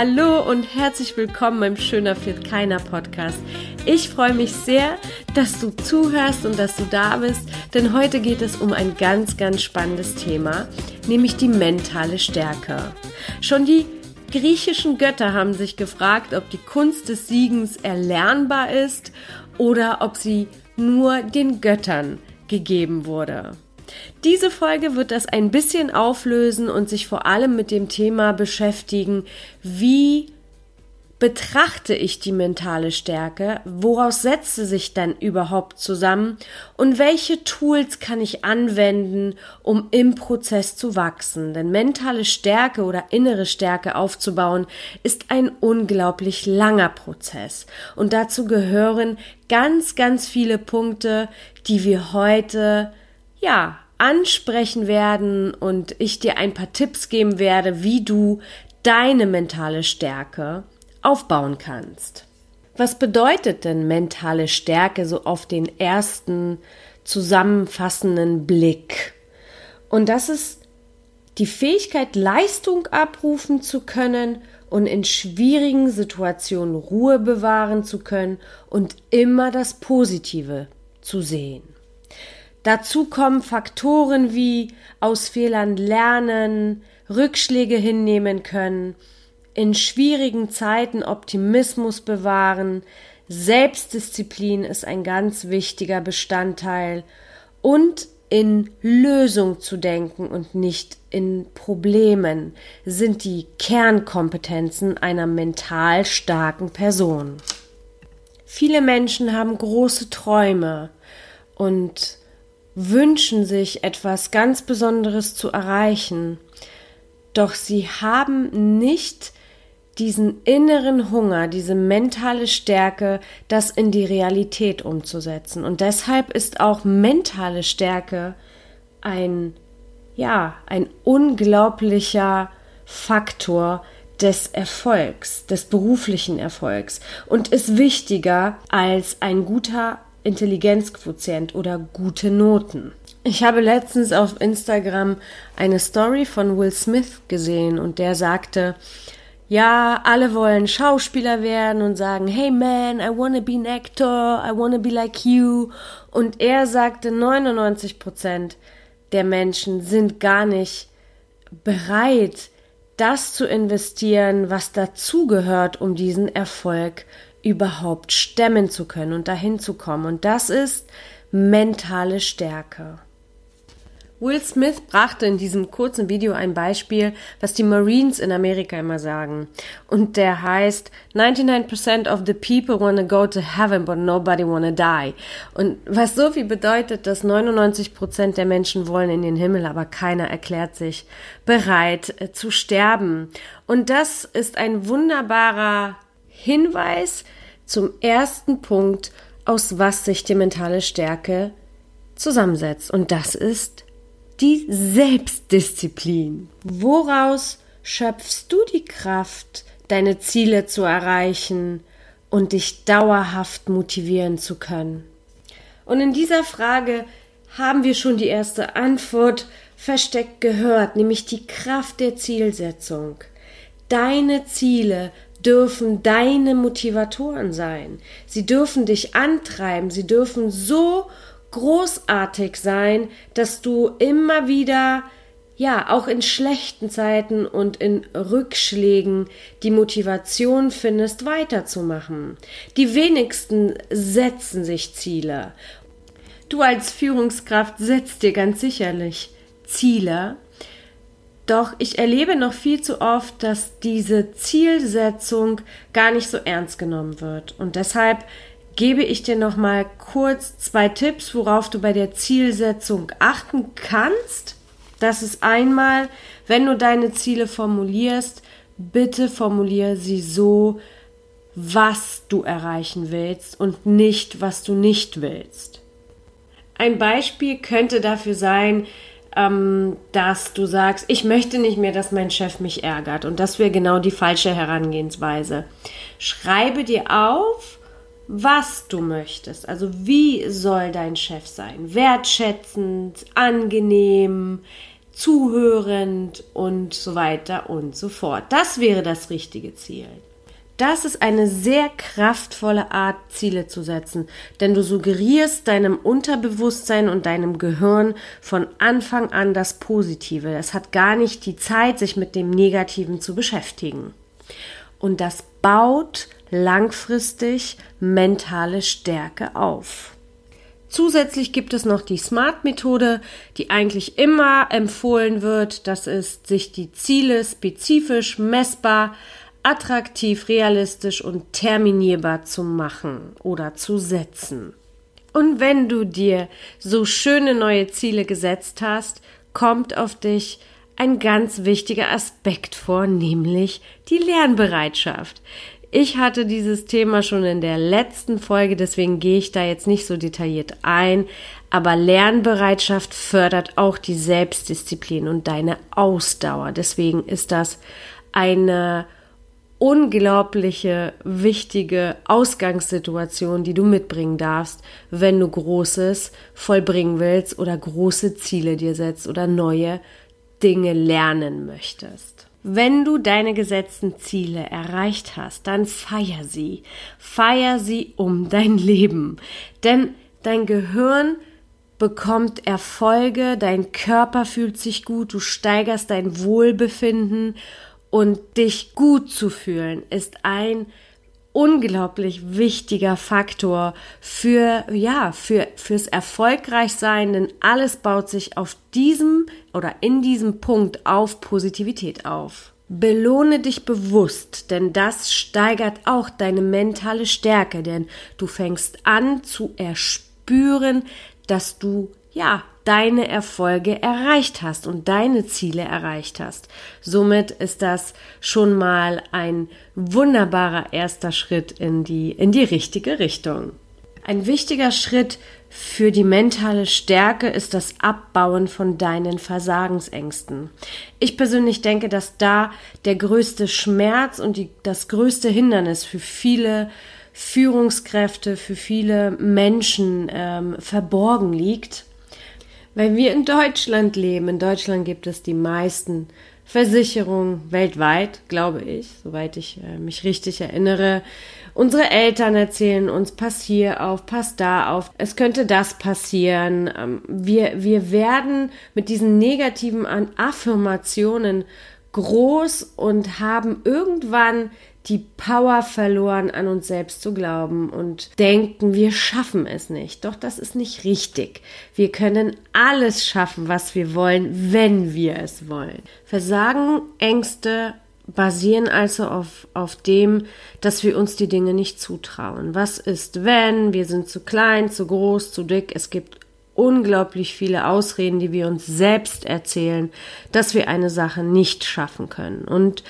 Hallo und herzlich willkommen beim Schöner Fit Keiner Podcast. Ich freue mich sehr, dass du zuhörst und dass du da bist, denn heute geht es um ein ganz, ganz spannendes Thema, nämlich die mentale Stärke. Schon die griechischen Götter haben sich gefragt, ob die Kunst des Siegens erlernbar ist oder ob sie nur den Göttern gegeben wurde. Diese Folge wird das ein bisschen auflösen und sich vor allem mit dem Thema beschäftigen, wie betrachte ich die mentale Stärke, woraus setzt sie sich dann überhaupt zusammen? Und welche Tools kann ich anwenden, um im Prozess zu wachsen. Denn mentale Stärke oder innere Stärke aufzubauen ist ein unglaublich langer Prozess. Und dazu gehören ganz, ganz viele Punkte, die wir heute ja, ansprechen werden und ich dir ein paar Tipps geben werde, wie du deine mentale Stärke aufbauen kannst. Was bedeutet denn mentale Stärke so auf den ersten zusammenfassenden Blick? Und das ist die Fähigkeit, Leistung abrufen zu können und in schwierigen Situationen Ruhe bewahren zu können und immer das Positive zu sehen. Dazu kommen Faktoren wie aus Fehlern lernen, Rückschläge hinnehmen können, in schwierigen Zeiten Optimismus bewahren, Selbstdisziplin ist ein ganz wichtiger Bestandteil. Und in Lösung zu denken und nicht in Problemen sind die Kernkompetenzen einer mental starken Person. Viele Menschen haben große Träume und wünschen sich etwas ganz Besonderes zu erreichen, doch sie haben nicht diesen inneren Hunger, diese mentale Stärke, das in die Realität umzusetzen. Und deshalb ist auch mentale Stärke ein, ja, ein unglaublicher Faktor des Erfolgs, des beruflichen Erfolgs und ist wichtiger als ein guter Intelligenzquotient oder gute Noten. Ich habe letztens auf Instagram eine Story von Will Smith gesehen und der sagte, ja, alle wollen Schauspieler werden und sagen, hey man, I wanna be an actor, I wanna be like you. Und er sagte, 99 Prozent der Menschen sind gar nicht bereit, das zu investieren, was dazugehört, um diesen Erfolg überhaupt stemmen zu können und dahin zu kommen. Und das ist mentale Stärke. Will Smith brachte in diesem kurzen Video ein Beispiel, was die Marines in Amerika immer sagen. Und der heißt 99% of the people wanna go to heaven, but nobody wanna die. Und was so viel bedeutet, dass 99% der Menschen wollen in den Himmel, aber keiner erklärt sich bereit äh, zu sterben. Und das ist ein wunderbarer Hinweis zum ersten Punkt, aus was sich die mentale Stärke zusammensetzt. Und das ist die Selbstdisziplin. Woraus schöpfst du die Kraft, deine Ziele zu erreichen und dich dauerhaft motivieren zu können? Und in dieser Frage haben wir schon die erste Antwort versteckt gehört, nämlich die Kraft der Zielsetzung. Deine Ziele dürfen deine Motivatoren sein. Sie dürfen dich antreiben. Sie dürfen so großartig sein, dass du immer wieder ja, auch in schlechten Zeiten und in Rückschlägen die Motivation findest, weiterzumachen. Die wenigsten setzen sich Ziele. Du als Führungskraft setzt dir ganz sicherlich Ziele, doch ich erlebe noch viel zu oft, dass diese Zielsetzung gar nicht so ernst genommen wird. Und deshalb gebe ich dir noch mal kurz zwei Tipps, worauf du bei der Zielsetzung achten kannst. Das ist einmal, wenn du deine Ziele formulierst, bitte formuliere sie so, was du erreichen willst und nicht, was du nicht willst. Ein Beispiel könnte dafür sein, ähm, dass du sagst, ich möchte nicht mehr, dass mein Chef mich ärgert. Und das wäre genau die falsche Herangehensweise. Schreibe dir auf was du möchtest. Also wie soll dein Chef sein? Wertschätzend, angenehm, zuhörend und so weiter und so fort. Das wäre das richtige Ziel. Das ist eine sehr kraftvolle Art, Ziele zu setzen, denn du suggerierst deinem Unterbewusstsein und deinem Gehirn von Anfang an das Positive. Es hat gar nicht die Zeit, sich mit dem Negativen zu beschäftigen. Und das baut langfristig mentale Stärke auf. Zusätzlich gibt es noch die SMART-Methode, die eigentlich immer empfohlen wird. Das ist, sich die Ziele spezifisch, messbar, attraktiv, realistisch und terminierbar zu machen oder zu setzen. Und wenn du dir so schöne neue Ziele gesetzt hast, kommt auf dich ein ganz wichtiger Aspekt vor, nämlich die Lernbereitschaft. Ich hatte dieses Thema schon in der letzten Folge, deswegen gehe ich da jetzt nicht so detailliert ein, aber Lernbereitschaft fördert auch die Selbstdisziplin und deine Ausdauer. Deswegen ist das eine unglaubliche, wichtige Ausgangssituation, die du mitbringen darfst, wenn du Großes vollbringen willst oder große Ziele dir setzt oder neue Dinge lernen möchtest. Wenn du deine gesetzten Ziele erreicht hast, dann feier sie. Feier sie um dein Leben. Denn dein Gehirn bekommt Erfolge, dein Körper fühlt sich gut, du steigerst dein Wohlbefinden und dich gut zu fühlen ist ein unglaublich wichtiger Faktor für, ja, für, fürs Erfolgreichsein, denn alles baut sich auf diesem oder in diesem Punkt auf Positivität auf. Belohne dich bewusst, denn das steigert auch deine mentale Stärke, denn du fängst an zu erspüren, dass du ja deine Erfolge erreicht hast und deine Ziele erreicht hast. Somit ist das schon mal ein wunderbarer erster Schritt in die, in die richtige Richtung. Ein wichtiger Schritt für die mentale Stärke ist das Abbauen von deinen Versagensängsten. Ich persönlich denke, dass da der größte Schmerz und die, das größte Hindernis für viele Führungskräfte, für viele Menschen ähm, verborgen liegt weil wir in Deutschland leben. In Deutschland gibt es die meisten Versicherungen weltweit, glaube ich, soweit ich äh, mich richtig erinnere. Unsere Eltern erzählen uns, pass hier auf, pass da auf, es könnte das passieren. Ähm, wir, wir werden mit diesen negativen Affirmationen groß und haben irgendwann die Power verloren, an uns selbst zu glauben und denken, wir schaffen es nicht. Doch das ist nicht richtig. Wir können alles schaffen, was wir wollen, wenn wir es wollen. Versagen, Ängste basieren also auf, auf dem, dass wir uns die Dinge nicht zutrauen. Was ist, wenn? Wir sind zu klein, zu groß, zu dick. Es gibt unglaublich viele Ausreden, die wir uns selbst erzählen, dass wir eine Sache nicht schaffen können. Und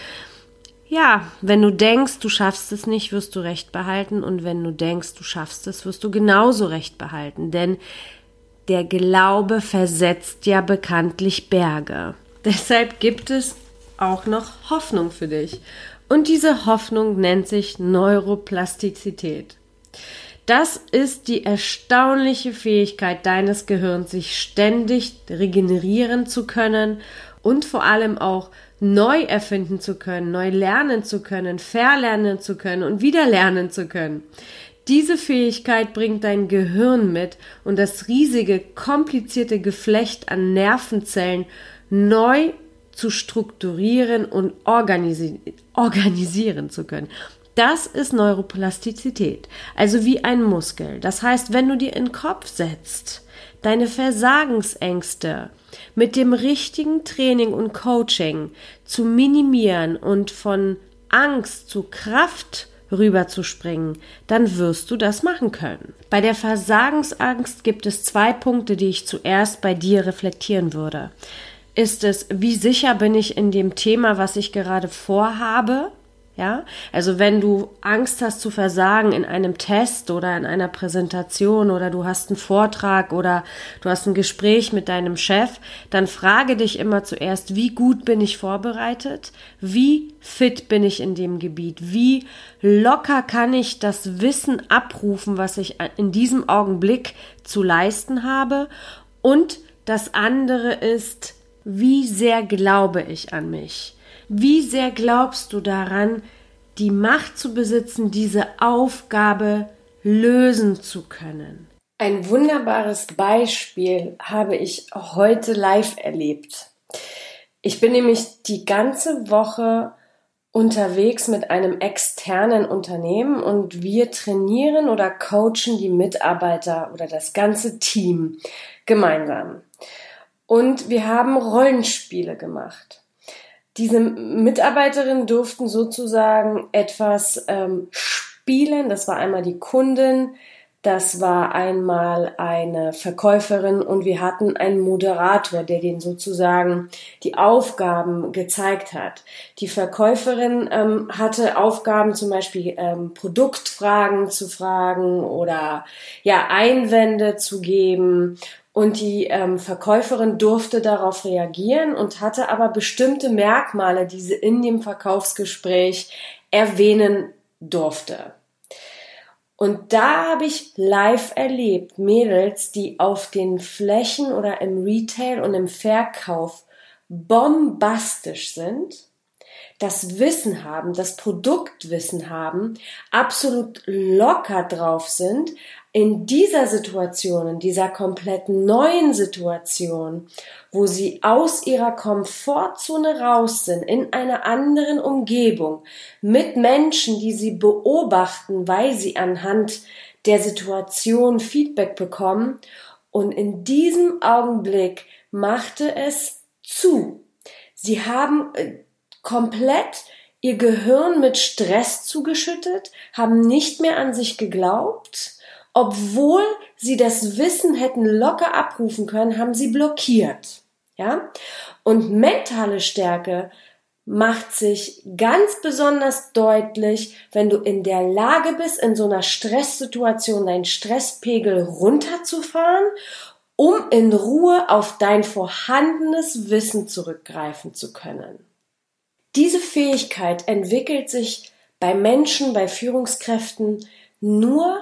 ja, wenn du denkst, du schaffst es nicht, wirst du Recht behalten. Und wenn du denkst, du schaffst es, wirst du genauso Recht behalten. Denn der Glaube versetzt ja bekanntlich Berge. Deshalb gibt es auch noch Hoffnung für dich. Und diese Hoffnung nennt sich Neuroplastizität. Das ist die erstaunliche Fähigkeit deines Gehirns, sich ständig regenerieren zu können und vor allem auch neu erfinden zu können, neu lernen zu können, verlernen zu können und wieder lernen zu können. Diese Fähigkeit bringt dein Gehirn mit und das riesige, komplizierte Geflecht an Nervenzellen neu zu strukturieren und organisi organisieren zu können. Das ist Neuroplastizität, also wie ein Muskel. Das heißt, wenn du dir in den Kopf setzt, deine Versagensängste, mit dem richtigen Training und Coaching zu minimieren und von Angst zu Kraft rüberzuspringen, dann wirst du das machen können. Bei der Versagensangst gibt es zwei Punkte, die ich zuerst bei dir reflektieren würde. Ist es, wie sicher bin ich in dem Thema, was ich gerade vorhabe? Ja, also wenn du Angst hast zu versagen in einem Test oder in einer Präsentation oder du hast einen Vortrag oder du hast ein Gespräch mit deinem Chef, dann frage dich immer zuerst, wie gut bin ich vorbereitet? Wie fit bin ich in dem Gebiet? Wie locker kann ich das Wissen abrufen, was ich in diesem Augenblick zu leisten habe? Und das andere ist, wie sehr glaube ich an mich? Wie sehr glaubst du daran, die Macht zu besitzen, diese Aufgabe lösen zu können? Ein wunderbares Beispiel habe ich heute live erlebt. Ich bin nämlich die ganze Woche unterwegs mit einem externen Unternehmen und wir trainieren oder coachen die Mitarbeiter oder das ganze Team gemeinsam. Und wir haben Rollenspiele gemacht. Diese Mitarbeiterinnen durften sozusagen etwas ähm, spielen. Das war einmal die Kundin, das war einmal eine Verkäuferin und wir hatten einen Moderator, der den sozusagen die Aufgaben gezeigt hat. Die Verkäuferin ähm, hatte Aufgaben, zum Beispiel ähm, Produktfragen zu fragen oder ja Einwände zu geben und die ähm, Verkäuferin durfte darauf reagieren und hatte aber bestimmte Merkmale, die sie in dem Verkaufsgespräch erwähnen durfte. Und da habe ich live erlebt, Mädels, die auf den Flächen oder im Retail und im Verkauf bombastisch sind, das Wissen haben, das Produktwissen haben, absolut locker drauf sind, in dieser Situation, in dieser komplett neuen Situation, wo sie aus ihrer Komfortzone raus sind, in einer anderen Umgebung, mit Menschen, die sie beobachten, weil sie anhand der Situation Feedback bekommen, und in diesem Augenblick machte es zu. Sie haben äh, komplett ihr Gehirn mit Stress zugeschüttet, haben nicht mehr an sich geglaubt, obwohl sie das Wissen hätten locker abrufen können, haben sie blockiert. Ja? Und mentale Stärke macht sich ganz besonders deutlich, wenn du in der Lage bist, in so einer Stresssituation deinen Stresspegel runterzufahren, um in Ruhe auf dein vorhandenes Wissen zurückgreifen zu können. Diese Fähigkeit entwickelt sich bei Menschen, bei Führungskräften nur,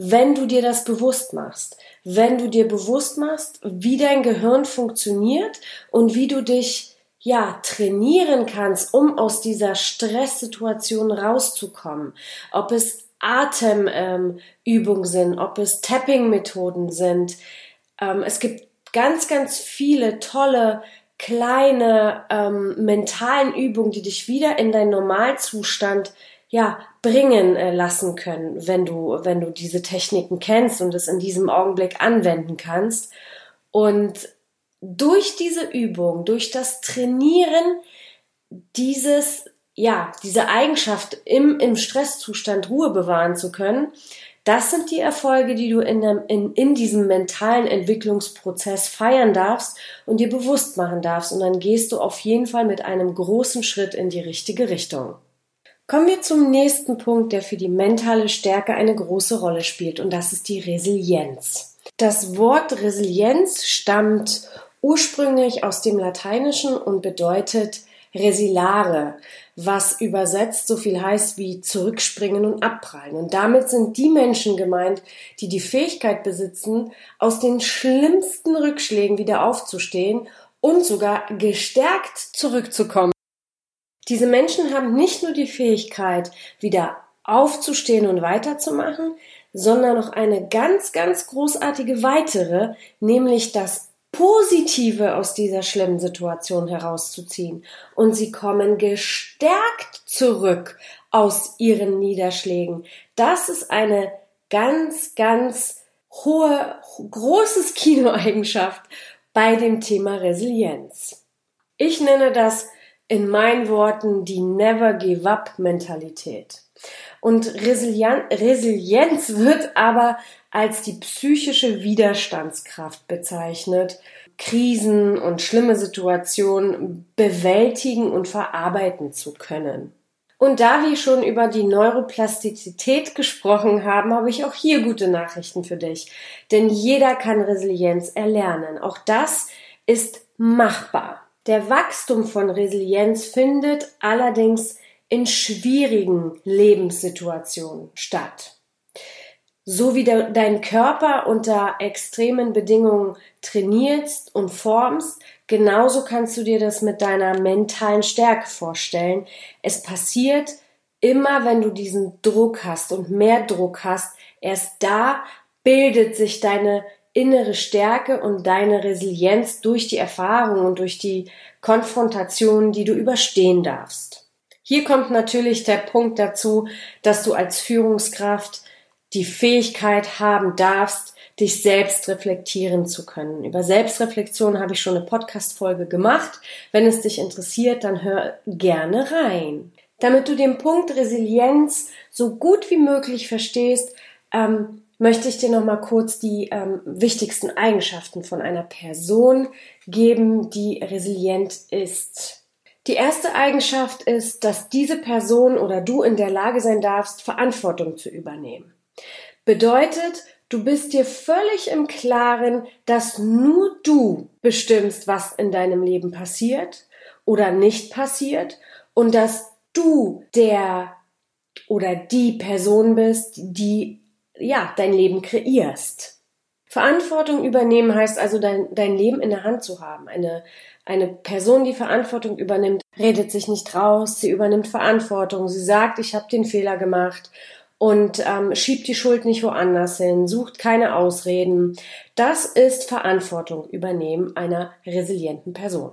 wenn du dir das bewusst machst, wenn du dir bewusst machst, wie dein Gehirn funktioniert und wie du dich ja trainieren kannst, um aus dieser Stresssituation rauszukommen. Ob es Atemübungen ähm, sind, ob es Tapping-Methoden sind. Ähm, es gibt ganz, ganz viele tolle kleine ähm, mentalen Übungen, die dich wieder in deinen Normalzustand ja bringen äh, lassen können, wenn du wenn du diese Techniken kennst und es in diesem Augenblick anwenden kannst und durch diese Übung, durch das Trainieren dieses ja, diese Eigenschaft im, im Stresszustand Ruhe bewahren zu können, das sind die Erfolge, die du in, dem, in, in diesem mentalen Entwicklungsprozess feiern darfst und dir bewusst machen darfst. Und dann gehst du auf jeden Fall mit einem großen Schritt in die richtige Richtung. Kommen wir zum nächsten Punkt, der für die mentale Stärke eine große Rolle spielt, und das ist die Resilienz. Das Wort Resilienz stammt ursprünglich aus dem Lateinischen und bedeutet resilare, was übersetzt so viel heißt wie zurückspringen und abprallen. Und damit sind die Menschen gemeint, die die Fähigkeit besitzen, aus den schlimmsten Rückschlägen wieder aufzustehen und sogar gestärkt zurückzukommen. Diese Menschen haben nicht nur die Fähigkeit, wieder aufzustehen und weiterzumachen, sondern noch eine ganz, ganz großartige weitere, nämlich das Positive aus dieser schlimmen Situation herauszuziehen. Und sie kommen gestärkt zurück aus ihren Niederschlägen. Das ist eine ganz, ganz hohe, großes Kinoeigenschaft bei dem Thema Resilienz. Ich nenne das in meinen Worten die Never Give Up Mentalität. Und Resilienz wird aber als die psychische Widerstandskraft bezeichnet, Krisen und schlimme Situationen bewältigen und verarbeiten zu können. Und da wir schon über die Neuroplastizität gesprochen haben, habe ich auch hier gute Nachrichten für dich. Denn jeder kann Resilienz erlernen. Auch das ist machbar. Der Wachstum von Resilienz findet allerdings in schwierigen Lebenssituationen statt. So wie de dein Körper unter extremen Bedingungen trainierst und formst, genauso kannst du dir das mit deiner mentalen Stärke vorstellen. Es passiert immer, wenn du diesen Druck hast und mehr Druck hast, erst da bildet sich deine innere Stärke und deine Resilienz durch die Erfahrung und durch die Konfrontationen, die du überstehen darfst. Hier kommt natürlich der Punkt dazu, dass du als Führungskraft die Fähigkeit haben darfst, dich selbst reflektieren zu können. Über Selbstreflexion habe ich schon eine Podcast-Folge gemacht. Wenn es dich interessiert, dann hör gerne rein. Damit du den Punkt Resilienz so gut wie möglich verstehst, ähm, möchte ich dir noch mal kurz die ähm, wichtigsten Eigenschaften von einer Person geben, die resilient ist. Die erste Eigenschaft ist, dass diese Person oder du in der Lage sein darfst, Verantwortung zu übernehmen. Bedeutet, du bist dir völlig im Klaren, dass nur du bestimmst, was in deinem Leben passiert oder nicht passiert und dass du der oder die Person bist, die ja, dein Leben kreierst. Verantwortung übernehmen heißt also, dein, dein Leben in der Hand zu haben. Eine, eine Person, die Verantwortung übernimmt, redet sich nicht raus, sie übernimmt Verantwortung, sie sagt, ich habe den Fehler gemacht und ähm, schiebt die Schuld nicht woanders hin, sucht keine Ausreden. Das ist Verantwortung übernehmen einer resilienten Person.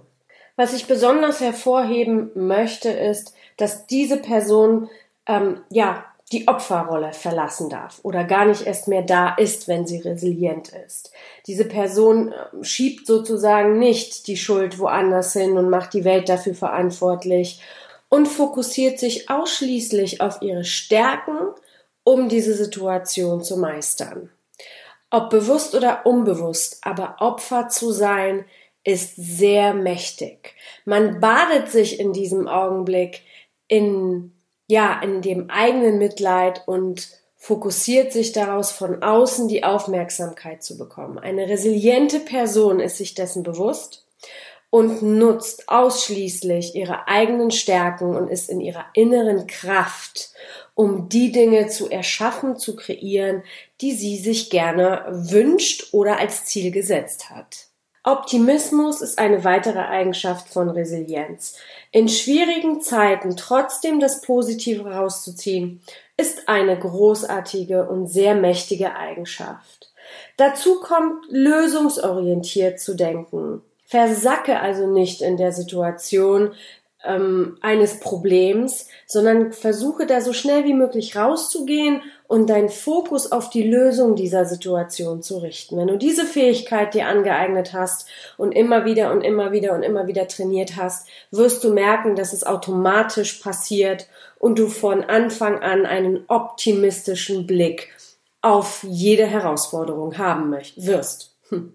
Was ich besonders hervorheben möchte, ist, dass diese Person ähm, ja die Opferrolle verlassen darf oder gar nicht erst mehr da ist, wenn sie resilient ist. Diese Person ähm, schiebt sozusagen nicht die Schuld woanders hin und macht die Welt dafür verantwortlich und fokussiert sich ausschließlich auf ihre Stärken, um diese Situation zu meistern. Ob bewusst oder unbewusst, aber Opfer zu sein, ist sehr mächtig. Man badet sich in diesem Augenblick in ja, in dem eigenen Mitleid und fokussiert sich daraus von außen die Aufmerksamkeit zu bekommen. Eine resiliente Person ist sich dessen bewusst und nutzt ausschließlich ihre eigenen Stärken und ist in ihrer inneren Kraft, um die Dinge zu erschaffen, zu kreieren, die sie sich gerne wünscht oder als Ziel gesetzt hat. Optimismus ist eine weitere Eigenschaft von Resilienz. In schwierigen Zeiten trotzdem das Positive rauszuziehen, ist eine großartige und sehr mächtige Eigenschaft. Dazu kommt lösungsorientiert zu denken. Versacke also nicht in der Situation, ähm, eines Problems, sondern versuche da so schnell wie möglich rauszugehen und deinen Fokus auf die Lösung dieser Situation zu richten. Wenn du diese Fähigkeit dir angeeignet hast und immer wieder und immer wieder und immer wieder trainiert hast, wirst du merken, dass es automatisch passiert und du von Anfang an einen optimistischen Blick auf jede Herausforderung haben wirst. Hm.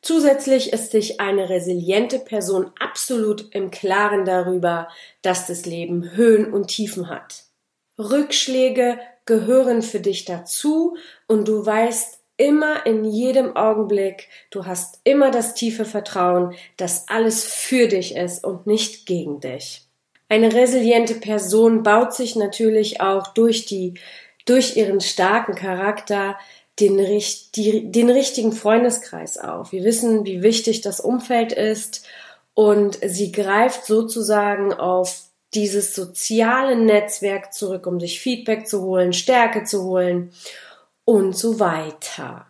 Zusätzlich ist sich eine resiliente Person absolut im Klaren darüber, dass das Leben Höhen und Tiefen hat. Rückschläge gehören für dich dazu und du weißt immer in jedem Augenblick, du hast immer das tiefe Vertrauen, dass alles für dich ist und nicht gegen dich. Eine resiliente Person baut sich natürlich auch durch die, durch ihren starken Charakter den, die, den richtigen Freundeskreis auf. Wir wissen, wie wichtig das Umfeld ist und sie greift sozusagen auf dieses soziale Netzwerk zurück, um sich Feedback zu holen, Stärke zu holen und so weiter.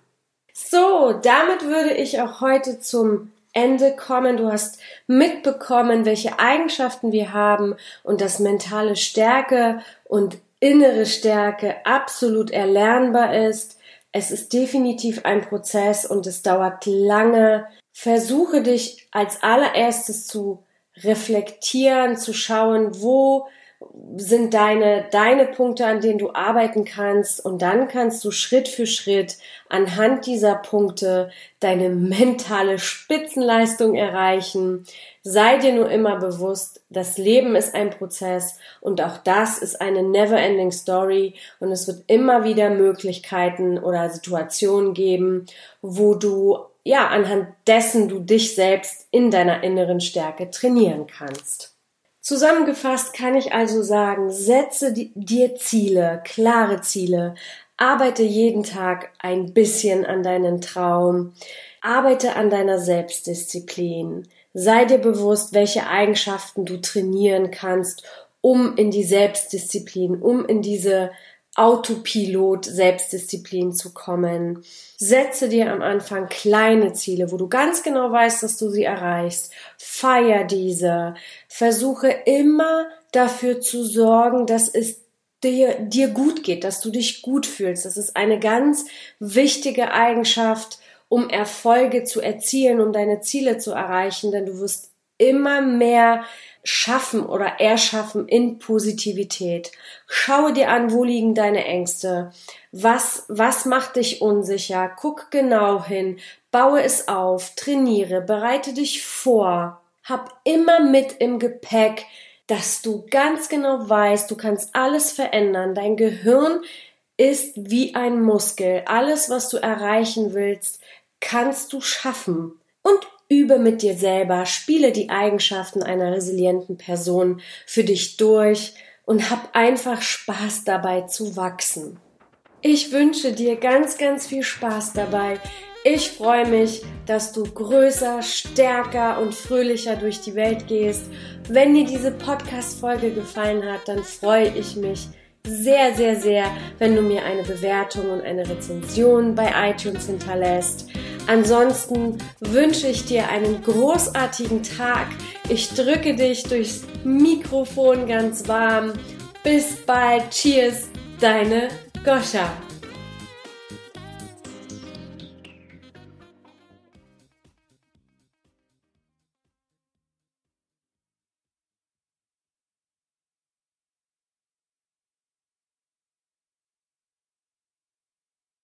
So, damit würde ich auch heute zum Ende kommen. Du hast mitbekommen, welche Eigenschaften wir haben und dass mentale Stärke und innere Stärke absolut erlernbar ist. Es ist definitiv ein Prozess und es dauert lange. Versuche dich als allererstes zu reflektieren, zu schauen, wo sind deine, deine Punkte, an denen du arbeiten kannst und dann kannst du Schritt für Schritt anhand dieser Punkte deine mentale Spitzenleistung erreichen. Sei dir nur immer bewusst, das Leben ist ein Prozess und auch das ist eine never-ending Story und es wird immer wieder Möglichkeiten oder Situationen geben, wo du ja anhand dessen du dich selbst in deiner inneren Stärke trainieren kannst. Zusammengefasst kann ich also sagen, setze dir Ziele, klare Ziele, arbeite jeden Tag ein bisschen an deinen Traum, arbeite an deiner Selbstdisziplin, sei dir bewusst, welche Eigenschaften du trainieren kannst, um in die Selbstdisziplin, um in diese Autopilot Selbstdisziplin zu kommen. Setze dir am Anfang kleine Ziele, wo du ganz genau weißt, dass du sie erreichst. Feier diese. Versuche immer dafür zu sorgen, dass es dir, dir gut geht, dass du dich gut fühlst. Das ist eine ganz wichtige Eigenschaft, um Erfolge zu erzielen, um deine Ziele zu erreichen, denn du wirst immer mehr schaffen oder erschaffen in Positivität. Schaue dir an, wo liegen deine Ängste? Was, was macht dich unsicher? Guck genau hin, baue es auf, trainiere, bereite dich vor. Hab immer mit im Gepäck, dass du ganz genau weißt, du kannst alles verändern. Dein Gehirn ist wie ein Muskel. Alles, was du erreichen willst, kannst du schaffen. Und Übe mit dir selber, spiele die Eigenschaften einer resilienten Person für dich durch und hab einfach Spaß dabei zu wachsen. Ich wünsche dir ganz, ganz viel Spaß dabei. Ich freue mich, dass du größer, stärker und fröhlicher durch die Welt gehst. Wenn dir diese Podcast-Folge gefallen hat, dann freue ich mich sehr, sehr, sehr, wenn du mir eine Bewertung und eine Rezension bei iTunes hinterlässt. Ansonsten wünsche ich dir einen großartigen Tag. Ich drücke dich durchs Mikrofon ganz warm. Bis bald. Cheers, deine Goscha.